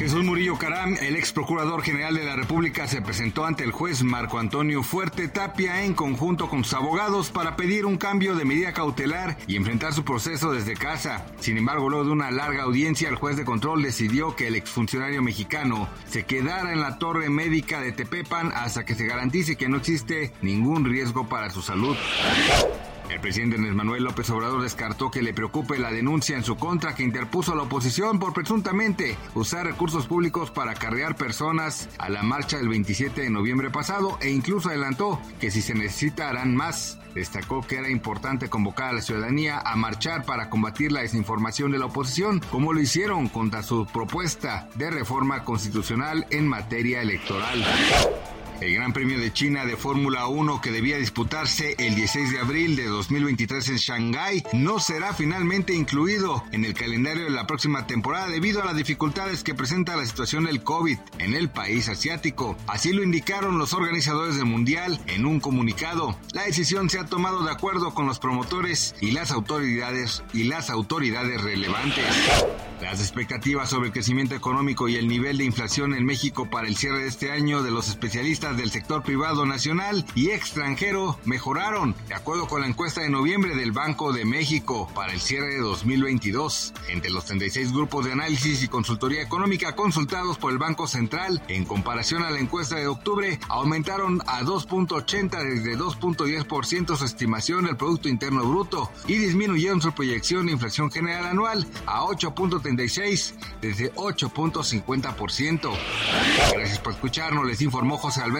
Jesús Murillo Caram, el ex procurador general de la República, se presentó ante el juez Marco Antonio Fuerte Tapia en conjunto con sus abogados para pedir un cambio de medida cautelar y enfrentar su proceso desde casa. Sin embargo, luego de una larga audiencia, el juez de control decidió que el exfuncionario mexicano se quedara en la torre médica de Tepepan hasta que se garantice que no existe ningún riesgo para su salud. El presidente Andrés Manuel López Obrador descartó que le preocupe la denuncia en su contra que interpuso la oposición por presuntamente usar recursos públicos para carrear personas a la marcha del 27 de noviembre pasado e incluso adelantó que si se necesita harán más. Destacó que era importante convocar a la ciudadanía a marchar para combatir la desinformación de la oposición, como lo hicieron contra su propuesta de reforma constitucional en materia electoral. El Gran Premio de China de Fórmula 1 que debía disputarse el 16 de abril de 2023 en Shanghái no será finalmente incluido en el calendario de la próxima temporada debido a las dificultades que presenta la situación del COVID en el país asiático. Así lo indicaron los organizadores del Mundial en un comunicado. La decisión se ha tomado de acuerdo con los promotores y las autoridades y las autoridades relevantes. Las expectativas sobre el crecimiento económico y el nivel de inflación en México para el cierre de este año de los especialistas del sector privado nacional y extranjero mejoraron, de acuerdo con la encuesta de noviembre del Banco de México para el cierre de 2022. Entre los 36 grupos de análisis y consultoría económica consultados por el Banco Central, en comparación a la encuesta de octubre, aumentaron a 2.80 desde 2.10% su estimación del Producto Interno Bruto y disminuyeron su proyección de inflación general anual a 8.36 desde 8.50%. Gracias por escucharnos, les informó José Alberto